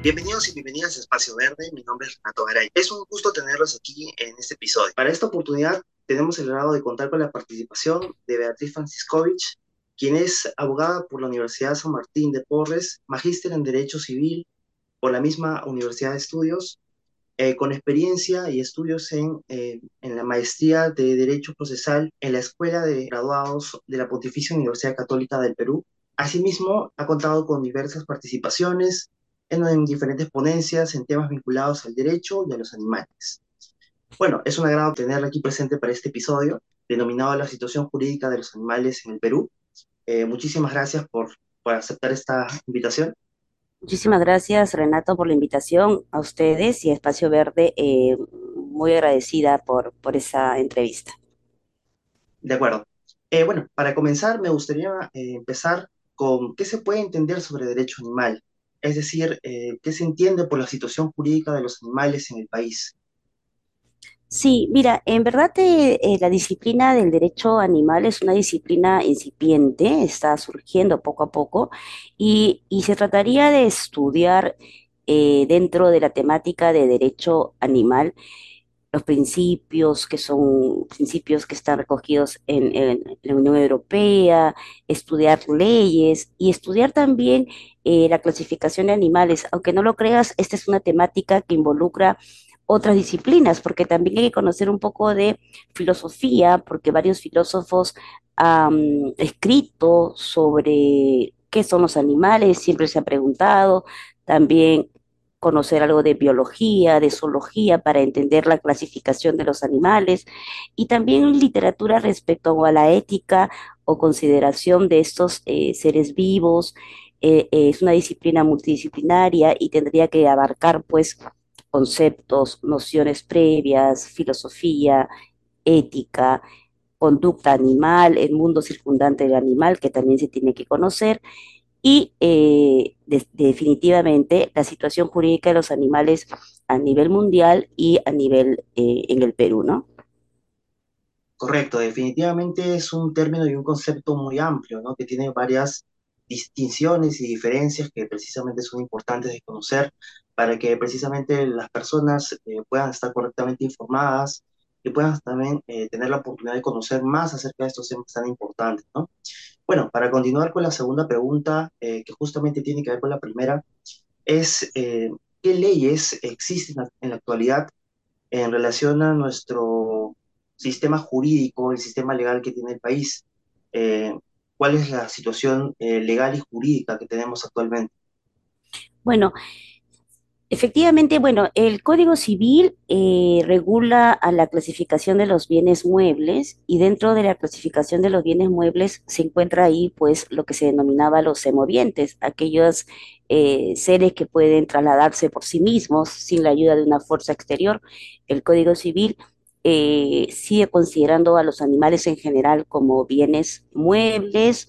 Bienvenidos y bienvenidas a Espacio Verde, mi nombre es Renato Garay. Es un gusto tenerlos aquí en este episodio. Para esta oportunidad tenemos el agrado de contar con la participación de Beatriz Franciscovich, quien es abogada por la Universidad San Martín de Porres, magíster en Derecho Civil por la misma Universidad de Estudios, eh, con experiencia y estudios en, eh, en la maestría de Derecho Procesal en la Escuela de Graduados de la Pontificia Universidad Católica del Perú. Asimismo, ha contado con diversas participaciones en, en diferentes ponencias en temas vinculados al derecho y a los animales. Bueno, es un agrado tenerla aquí presente para este episodio denominado La situación jurídica de los animales en el Perú. Eh, muchísimas gracias por, por aceptar esta invitación. Muchísimas gracias, Renato, por la invitación a ustedes y a Espacio Verde. Eh, muy agradecida por, por esa entrevista. De acuerdo. Eh, bueno, para comenzar, me gustaría eh, empezar con qué se puede entender sobre derecho animal, es decir, eh, qué se entiende por la situación jurídica de los animales en el país. Sí, mira, en verdad eh, eh, la disciplina del derecho animal es una disciplina incipiente, está surgiendo poco a poco y, se trataría de estudiar dentro de la temática de derecho animal los principios que son principios que están recogidos en, la Unión Europea, estudiar leyes y estudiar también eh, la clasificación de animales. Aunque no lo creas, esta es una temática que involucra otras disciplinas, porque también hay que conocer un poco de filosofía, porque varios filósofos han escrito sobre qué son los animales, siempre se ha preguntado, también conocer algo de biología, de zoología, para entender la clasificación de los animales, y también literatura respecto a la ética o consideración de estos eh, seres vivos. Eh, eh, es una disciplina multidisciplinaria y tendría que abarcar pues conceptos, nociones previas, filosofía, ética, conducta animal, el mundo circundante del animal que también se tiene que conocer y eh, de- definitivamente la situación jurídica de los animales a nivel mundial y a nivel eh, en el Perú, ¿no? Correcto, definitivamente es un término y un concepto muy amplio, ¿no? Que tiene varias distinciones y diferencias que precisamente son importantes de conocer para que precisamente las personas eh, puedan estar correctamente informadas y puedan también eh, tener la oportunidad de conocer más acerca de estos temas tan importantes, ¿no? Bueno, para continuar con la segunda pregunta, eh, que justamente tiene que ver con la primera, es eh, ¿qué leyes existen en la actualidad en relación a nuestro sistema jurídico, el sistema legal que tiene el país. Eh, ¿cuál es la situación eh, legal y jurídica que tenemos actualmente? Bueno, Efectivamente, bueno, el Código Civil eh, regula a la clasificación de los bienes muebles y dentro de la clasificación de los bienes muebles se encuentra ahí pues lo que se denominaba los semovientes, aquellos eh, seres que pueden trasladarse por sí mismos sin la ayuda de una fuerza exterior. El Código Civil eh, sigue considerando a los animales en general como bienes muebles.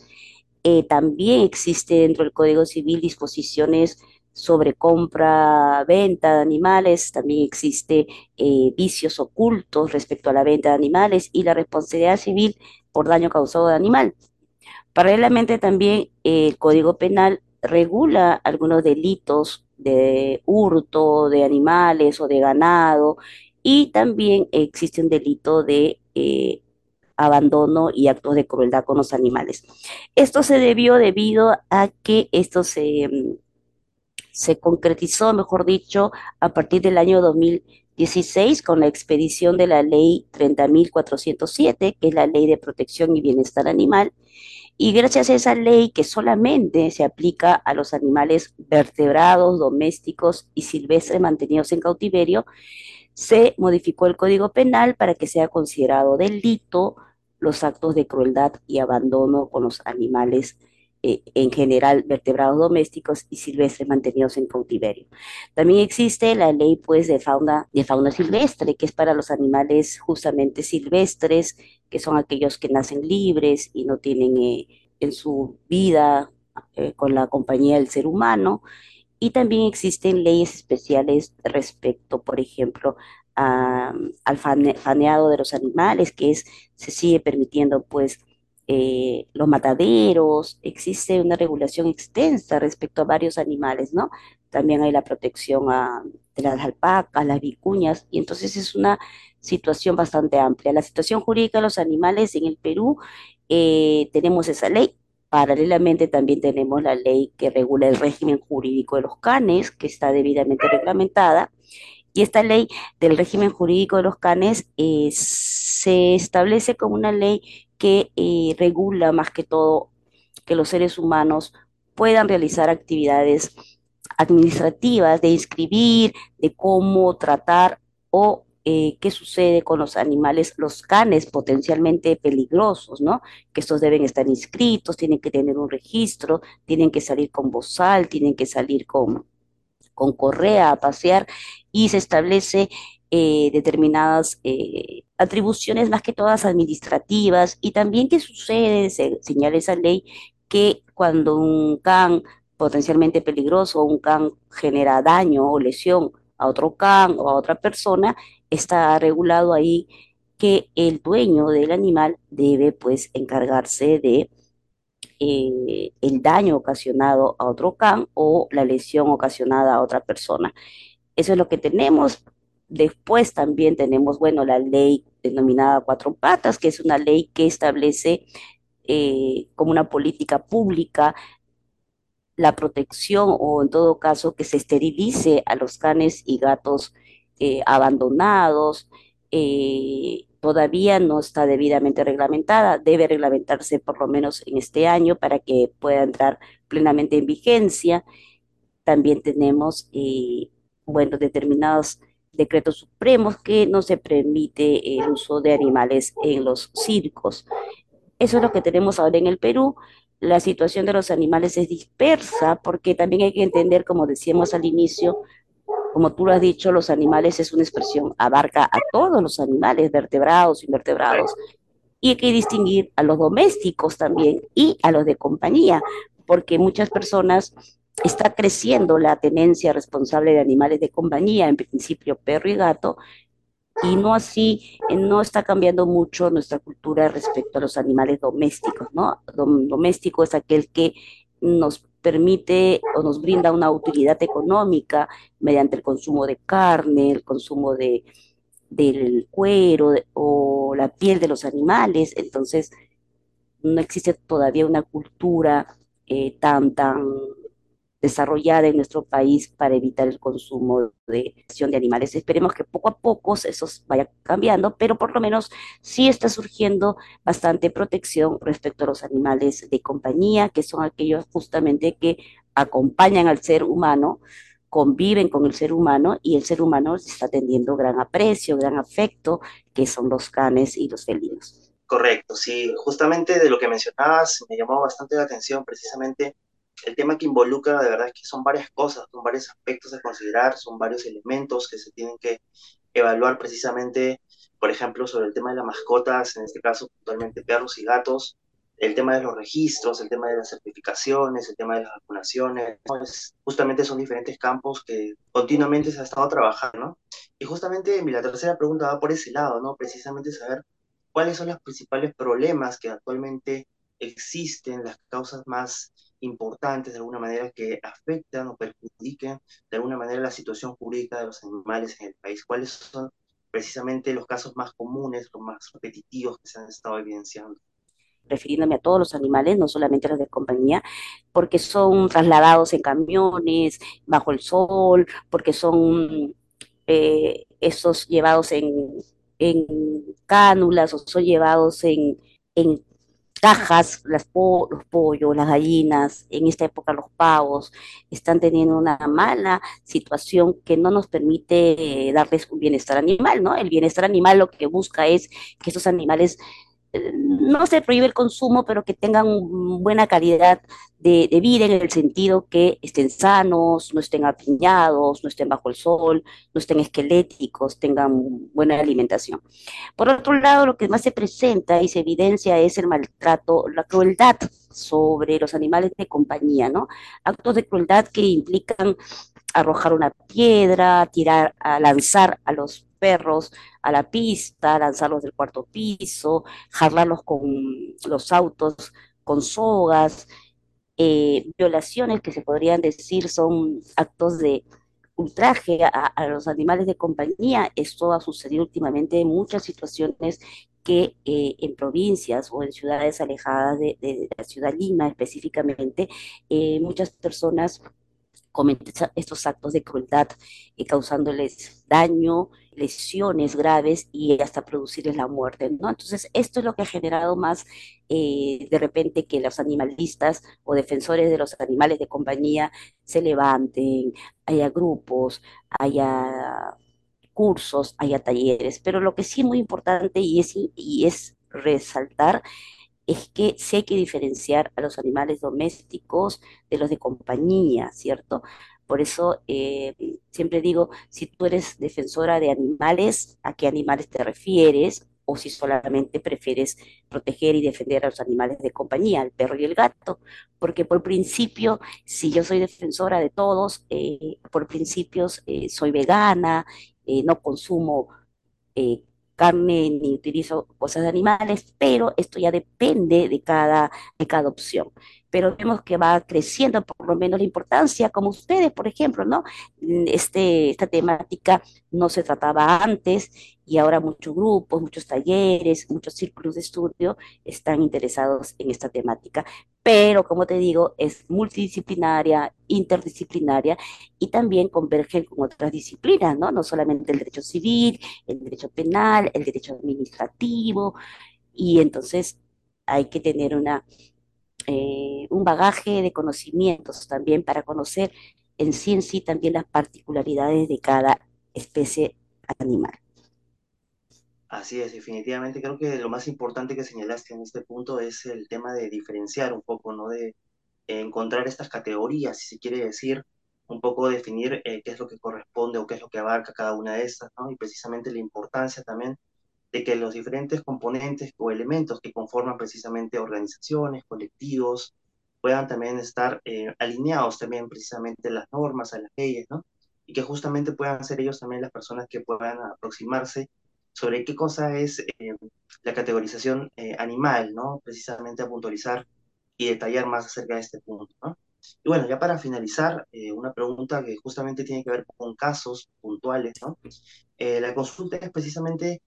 Eh, también existe dentro del Código Civil disposiciones sobre compra, venta de animales, también existe eh, vicios ocultos respecto a la venta de animales y la responsabilidad civil por daño causado de animal. Paralelamente también eh, el Código Penal regula algunos delitos de hurto de animales o de ganado y también existe un delito de eh, abandono y actos de crueldad con los animales. Esto se debió debido a que esto se mm, se concretizó, mejor dicho, a partir del año 2016 con la expedición de la ley 30.407, que es la ley de protección y bienestar animal. Y gracias a esa ley que solamente se aplica a los animales vertebrados, domésticos y silvestres mantenidos en cautiverio, se modificó el Código Penal para que sea considerado delito los actos de crueldad y abandono con los animales eh, en general vertebrados domésticos y silvestres mantenidos en cautiverio. También existe la ley pues de fauna, de fauna silvestre, que es para los animales justamente silvestres, que son aquellos que nacen libres y no tienen eh, en su vida eh, con la compañía del ser humano. Y también existen leyes especiales respecto, por ejemplo, al fane- faneado de los animales, que es, se sigue permitiendo pues eh, los mataderos, existe una regulación extensa respecto a varios animales, ¿no? También hay la protección a, de las alpacas, las vicuñas, y entonces es una situación bastante amplia. La situación jurídica de los animales en el Perú, eh, tenemos esa ley. Paralelamente también tenemos la ley que regula el régimen jurídico de los canes, que está debidamente reglamentada. Y esta ley del régimen jurídico de los canes eh, se establece como una ley que eh, regula más que todo que los seres humanos puedan realizar actividades administrativas, de inscribir, de cómo tratar o eh, qué sucede con los animales, los canes potencialmente peligrosos, ¿no? Que estos deben estar inscritos, tienen que tener un registro, tienen que salir con bozal, tienen que salir con, con correa a pasear y se establece eh, determinadas eh, atribuciones más que todas administrativas y también qué sucede, se señala esa ley, que cuando un can potencialmente peligroso, un can genera daño o lesión a otro can o a otra persona, está regulado ahí que el dueño del animal debe pues encargarse de eh, el daño ocasionado a otro can o la lesión ocasionada a otra persona. Eso es lo que tenemos. Después también tenemos, bueno, la ley denominada cuatro patas, que es una ley que establece eh, como una política pública la protección o en todo caso que se esterilice a los canes y gatos eh, abandonados. Eh, todavía no está debidamente reglamentada, debe reglamentarse por lo menos en este año para que pueda entrar plenamente en vigencia. También tenemos, eh, bueno, determinados decretos supremos que no se permite el uso de animales en los circos. Eso es lo que tenemos ahora en el Perú. La situación de los animales es dispersa porque también hay que entender, como decíamos al inicio, como tú lo has dicho, los animales es una expresión, abarca a todos los animales, vertebrados, invertebrados. Y hay que distinguir a los domésticos también y a los de compañía, porque muchas personas está creciendo la tenencia responsable de animales de compañía, en principio perro y gato, y no así, no está cambiando mucho nuestra cultura respecto a los animales domésticos, ¿no? Doméstico es aquel que nos permite o nos brinda una utilidad económica mediante el consumo de carne, el consumo de, del cuero o la piel de los animales. Entonces, no existe todavía una cultura eh, tan, tan desarrollada en nuestro país para evitar el consumo de, de animales. Esperemos que poco a poco eso vaya cambiando, pero por lo menos sí está surgiendo bastante protección respecto a los animales de compañía, que son aquellos justamente que acompañan al ser humano, conviven con el ser humano y el ser humano está teniendo gran aprecio, gran afecto, que son los canes y los felinos. Correcto, sí, justamente de lo que mencionabas me llamó bastante la atención precisamente el tema que involucra de verdad es que son varias cosas, son varios aspectos a considerar, son varios elementos que se tienen que evaluar precisamente, por ejemplo, sobre el tema de las mascotas, en este caso puntualmente perros y gatos, el tema de los registros, el tema de las certificaciones, el tema de las vacunaciones, justamente son diferentes campos que continuamente se ha estado trabajando, ¿no? Y justamente mi la tercera pregunta va por ese lado, ¿no? Precisamente saber cuáles son los principales problemas que actualmente existen, las causas más importantes de alguna manera que afectan o perjudiquen de alguna manera la situación jurídica de los animales en el país? ¿Cuáles son precisamente los casos más comunes, los más repetitivos que se han estado evidenciando? refiriéndome a todos los animales, no solamente a los de compañía, porque son trasladados en camiones, bajo el sol, porque son eh, esos llevados en, en cánulas o son llevados en, en cajas, las los pollos, las gallinas, en esta época los pavos, están teniendo una mala situación que no nos permite darles un bienestar animal, ¿no? El bienestar animal lo que busca es que esos animales no se prohíbe el consumo, pero que tengan buena calidad de, vida en el sentido que estén sanos, no estén apiñados, no estén bajo el sol, no estén esqueléticos, tengan buena alimentación. Por otro lado, lo que más se presenta y se evidencia es el maltrato, la crueldad sobre los animales de compañía, ¿no? Actos de crueldad que implican arrojar una piedra, tirar, lanzar a los perros a la pista, lanzarlos del cuarto piso, jalarlos con los autos con sogas, eh, violaciones que se podrían decir son actos de ultraje a, los animales de compañía. Esto ha sucedido últimamente en muchas situaciones que eh, en provincias o en ciudades alejadas de, de la ciudad Lima específicamente, eh, muchas personas cometen estos actos de crueldad, eh, causándoles daño, lesiones graves y hasta producirles la muerte, ¿no? Entonces, esto es lo que ha generado más eh, de repente que los animalistas o defensores de los animales de compañía se levanten, haya grupos, haya cursos, haya talleres, pero lo que sí es muy importante y es, y es resaltar es que sí hay que diferenciar a los animales domésticos de los de compañía, ¿cierto? Por eso eh, siempre digo, si tú eres defensora de animales, ¿a qué animales te refieres? O si solamente prefieres proteger y defender a los animales de compañía, el perro y el gato. Porque por principio, si yo soy defensora de todos, eh, por principios eh, soy vegana, no consumo carne ni utilizo cosas de animales, pero esto ya depende de cada, de cada opción. Pero vemos que va creciendo por lo menos la importancia, como ustedes, por ejemplo, ¿no? Este, esta temática no se trataba antes y ahora muchos grupos, muchos talleres, muchos círculos de estudio están interesados en esta temática. Pero, como te digo, es multidisciplinaria, interdisciplinaria y también convergen con otras disciplinas, ¿no? No solamente el derecho civil, el derecho penal, el derecho administrativo, y entonces hay que tener una, eh, un bagaje de conocimientos también para conocer en sí en sí también las particularidades de cada especie animal. Así es, definitivamente creo que lo más importante que señalaste en este punto es el tema de diferenciar un poco, ¿no? De encontrar estas categorías, si se quiere decir, un poco definir eh, qué es lo que corresponde o qué es lo que abarca cada una de estas. Y precisamente la importancia también de que los diferentes componentes o elementos que conforman precisamente organizaciones, colectivos, puedan también estar eh, alineados también precisamente las normas, a las leyes, ¿no? Y que justamente puedan ser ellos también las personas que puedan aproximarse sobre qué cosa es eh, la categorización eh, animal, ¿no? Precisamente a puntualizar y detallar más acerca de este punto, ¿no? Y bueno, ya para finalizar, una pregunta que justamente tiene que ver con casos puntuales, ¿no? la consulta es precisamente,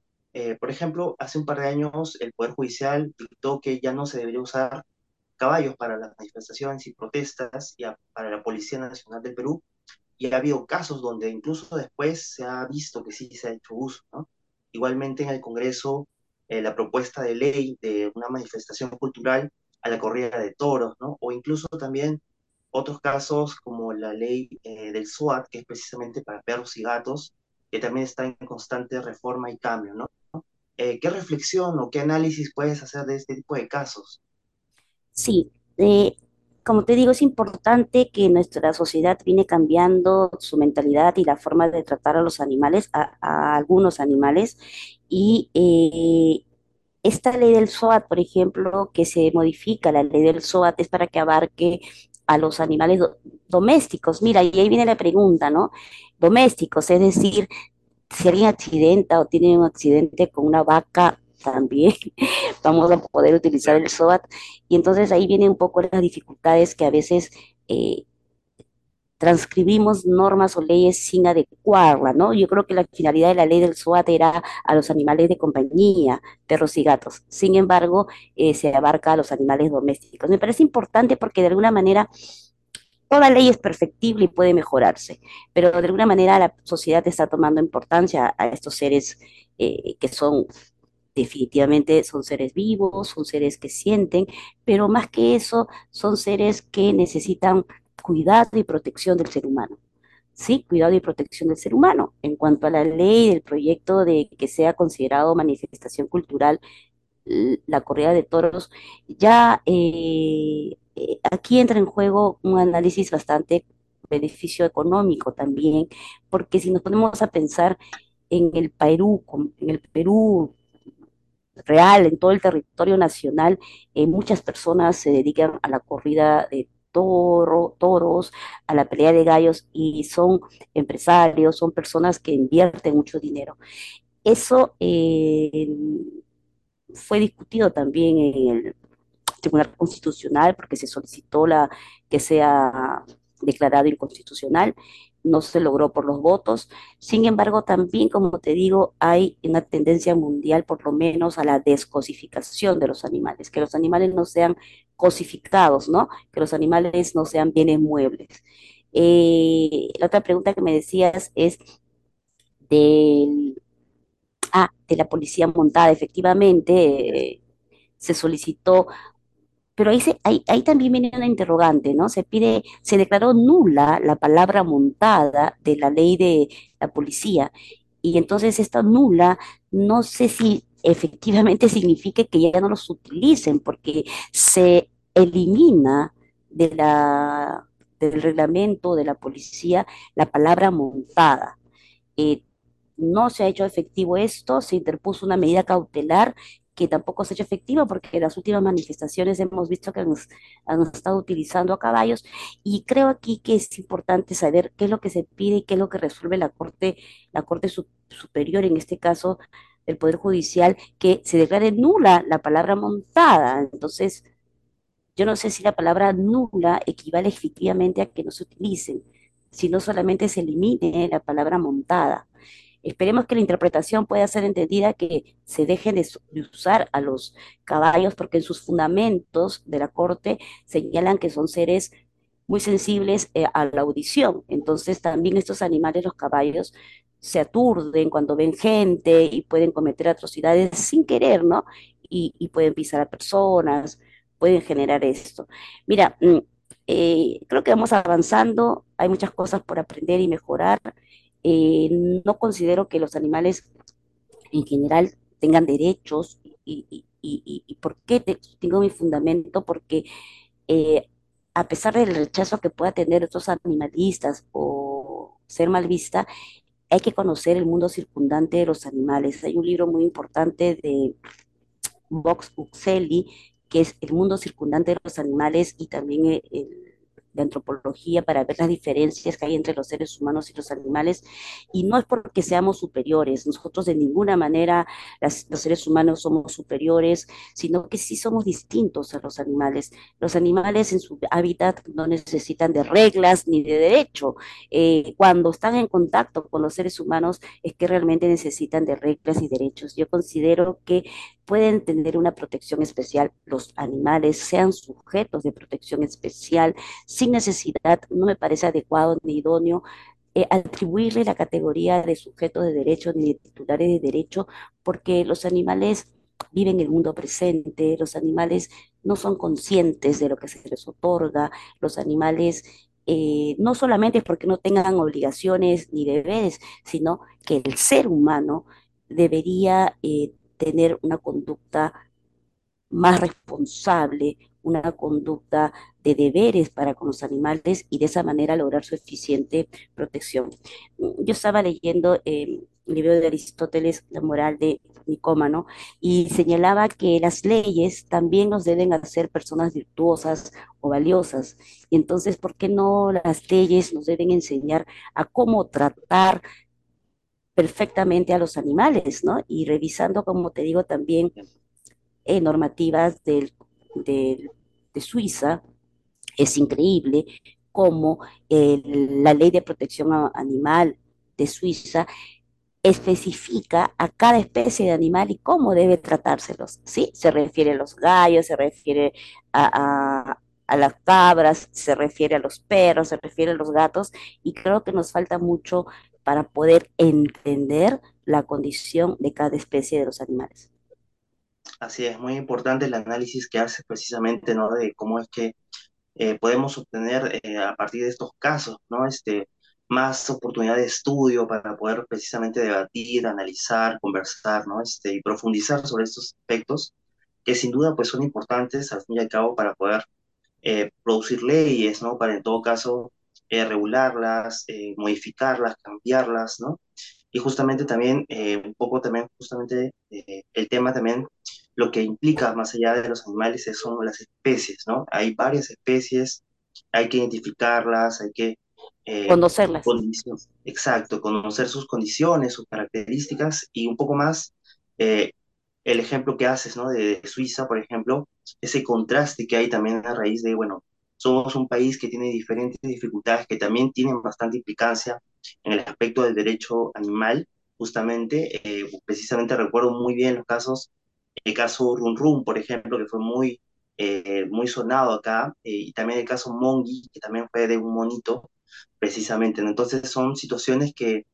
por ejemplo, hace un par de años el Poder Judicial dictó que ya no se debería usar caballos para las manifestaciones y protestas y a, para la Policía Nacional del Perú, y ha habido casos donde incluso después se ha visto que sí se ha hecho uso, ¿no? Igualmente en el Congreso, eh, la propuesta de ley de una manifestación cultural a la corrida de toros, ¿no? O incluso también otros casos como la ley eh, del SWAT, que es precisamente para perros y gatos, que también está en constante reforma y cambio, ¿no? Eh, ¿Qué reflexión o qué análisis puedes hacer de este tipo de casos? Sí, como te digo, es importante que nuestra sociedad viene cambiando su mentalidad y la forma de tratar a los animales, a, algunos animales, y eh, esta ley del SOAT, por ejemplo, que se modifica, la ley del SOAT es para que abarque a los animales do- domésticos. Mira, y ahí viene la pregunta, ¿no? Domésticos, es decir, si alguien accidenta o tiene un accidente con una vaca, también vamos a poder utilizar el SOAT. Y entonces ahí vienen un poco las dificultades que a veces eh, transcribimos normas o leyes sin adecuarla, ¿no? Yo creo que la finalidad de la ley del SOAT era a los animales de compañía, perros y gatos. Sin embargo, eh, se abarca a los animales domésticos. Me parece importante porque de alguna manera toda ley es perfectible y puede mejorarse, pero de alguna manera la sociedad está tomando importancia a estos seres eh, que son definitivamente son seres vivos, son seres que sienten, pero más que eso, son seres que necesitan cuidado y protección del ser humano. Sí, cuidado y protección del ser humano. En cuanto a la ley del proyecto de que sea considerado manifestación cultural la corrida de toros, ya eh, eh, aquí entra en juego un análisis bastante beneficio económico también, porque si nos ponemos a pensar en el Perú, en el Perú real, en todo el territorio nacional, eh, muchas personas se dedican a la corrida de toro, toros, a la pelea de gallos y son empresarios, son personas que invierten mucho dinero. Eso eh, fue discutido también en el Tribunal Constitucional porque se solicitó la, que sea declarado inconstitucional, no se logró por los votos. Sin embargo, también, como te digo, hay una tendencia mundial, por lo menos, a la descosificación de los animales, que los animales no sean cosificados, ¿no? Que los animales no sean bienes muebles. Eh, la otra pregunta que me decías es del, ah, de la policía montada. Efectivamente, eh, se solicitó pero ahí, se, ahí, también viene una interrogante, ¿no? Se pide, se declaró nula la palabra montada de la ley de la policía. Y entonces esta nula, no sé si efectivamente significa que ya no los utilicen, porque se elimina de la, del reglamento de la policía la palabra montada. Eh, no se ha hecho efectivo esto, se interpuso una medida cautelar que tampoco se ha hecho efectiva porque en las últimas manifestaciones hemos visto que han, han, estado utilizando a caballos y creo aquí que es importante saber qué es lo que se pide y qué es lo que resuelve la Corte, la Corte Superior, en este caso del Poder Judicial, que se declare nula la palabra montada. Entonces, yo no sé si la palabra nula equivale efectivamente a que no se utilicen, sino solamente se elimine la palabra montada. Esperemos que la interpretación pueda ser entendida que se dejen de, usar a los caballos porque en sus fundamentos de la Corte señalan que son seres muy sensibles eh, a la audición. Entonces también estos animales, los caballos, se aturden cuando ven gente y pueden cometer atrocidades sin querer, ¿no? Y, y pueden pisar a personas, pueden generar esto. Mira, mm, eh, creo que vamos avanzando, hay muchas cosas por aprender y mejorar. Eh, no considero que los animales en general tengan derechos y, y, y, y por qué tengo mi fundamento, porque eh, a pesar del rechazo que pueda tener otros animalistas o ser mal vista, hay que conocer el mundo circundante de los animales. Hay un libro muy importante de Vox Uxelli, que es El mundo circundante de los animales y también el de antropología para ver las diferencias que hay entre los seres humanos y los animales. Y no es porque seamos superiores, nosotros de ninguna manera los seres humanos somos superiores, sino que sí somos distintos a los animales. Los animales en su hábitat no necesitan de reglas ni de derecho. Eh, cuando están en contacto con los seres humanos es que realmente necesitan de reglas y derechos. Yo considero que pueden tener una protección especial los animales, sean sujetos de protección especial, sin necesidad, no me parece adecuado ni idóneo eh, atribuirle la categoría de sujetos de derecho ni de titulares de derecho, porque los animales viven en el mundo presente, los animales no son conscientes de lo que se les otorga, los animales eh, no solamente es porque no tengan obligaciones ni deberes, sino que el ser humano debería eh, tener una conducta más responsable, una conducta de deberes para con los animales y de esa manera lograr su eficiente protección. Yo estaba leyendo eh, el libro de Aristóteles, La moral de Nicómano, y señalaba que las leyes también nos deben hacer personas virtuosas o valiosas. Y entonces, ¿por qué no las leyes nos deben enseñar a cómo tratar perfectamente a los animales, ¿no? Y revisando, como te digo, también eh, normativas del, de Suiza, es increíble cómo la ley de protección animal de Suiza especifica a cada especie de animal y cómo debe tratárselos, ¿sí? Se refiere a los gallos, se refiere a, a las cabras, se refiere a los perros, se refiere a los gatos, y creo que nos falta mucho para poder entender la condición de cada especie de los animales. Así es, muy importante el análisis que hace precisamente, ¿no? De cómo es que eh, podemos obtener eh, a partir de estos casos, ¿no? Este, más oportunidad de estudio para poder precisamente debatir, analizar, conversar, ¿no? Este, y profundizar sobre estos aspectos que sin duda pues son importantes al fin y al cabo para poder eh, producir leyes, ¿no? Para en todo caso eh, regularlas, eh, modificarlas, cambiarlas, ¿no? Y justamente también, eh, un poco también, justamente el tema también, lo que implica más allá de los animales son las especies, ¿no? Hay varias especies hay que identificarlas, hay que... Eh, Conocerlas. Exacto, conocer sus condiciones, sus características y un poco más eh, el ejemplo que haces, ¿no? De, Suiza, por ejemplo, ese contraste que hay también a raíz de, bueno, somos un país que tiene diferentes dificultades que también tienen bastante implicancia en el aspecto del derecho animal, justamente, eh, precisamente recuerdo muy bien los casos, el caso Run Run, por ejemplo, que fue muy, eh, muy sonado acá, eh, y también el caso Mongi, que también fue de un monito, precisamente. Entonces son situaciones que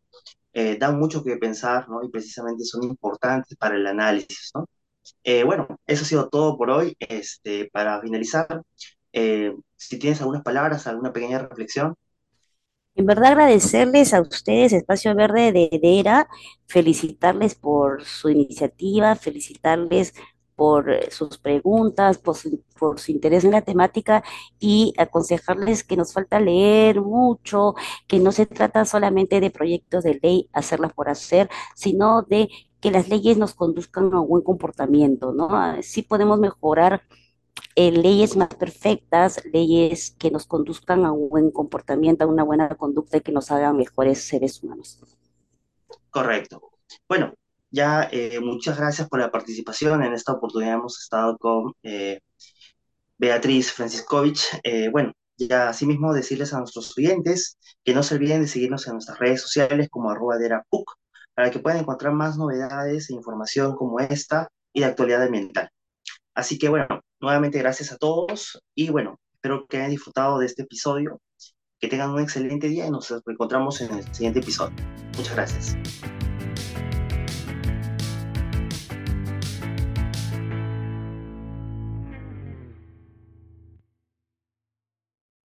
dan mucho que pensar, ¿no? Y precisamente son importantes para el análisis, ¿no? bueno, eso ha sido todo por hoy. Este, para finalizar, si tienes algunas palabras, alguna pequeña reflexión. En verdad agradecerles a ustedes, Espacio Verde de ERA, felicitarles por su iniciativa, felicitarles por eh, sus preguntas, por su, por su, interés en la temática y aconsejarles que nos falta leer mucho, que no se trata solamente de proyectos de ley, hacerlas por hacer, sino de que las leyes nos conduzcan a un buen comportamiento, ¿no? Sí podemos mejorar eh, leyes más perfectas, leyes que nos conduzcan a un buen comportamiento, a una buena conducta y que nos hagan mejores seres humanos. Correcto. Bueno, ya eh, muchas gracias por la participación. En esta oportunidad hemos estado con eh, Beatriz Franciscovich. bueno, ya asimismo decirles a nuestros oyentes que no se olviden de seguirnos en nuestras redes sociales como arroba para que puedan encontrar más novedades e información como esta y de actualidad ambiental. Así que bueno, Nuevamente gracias a todos y bueno, espero que hayan disfrutado de este episodio, que tengan un excelente día y nos encontramos en el siguiente episodio. Muchas gracias.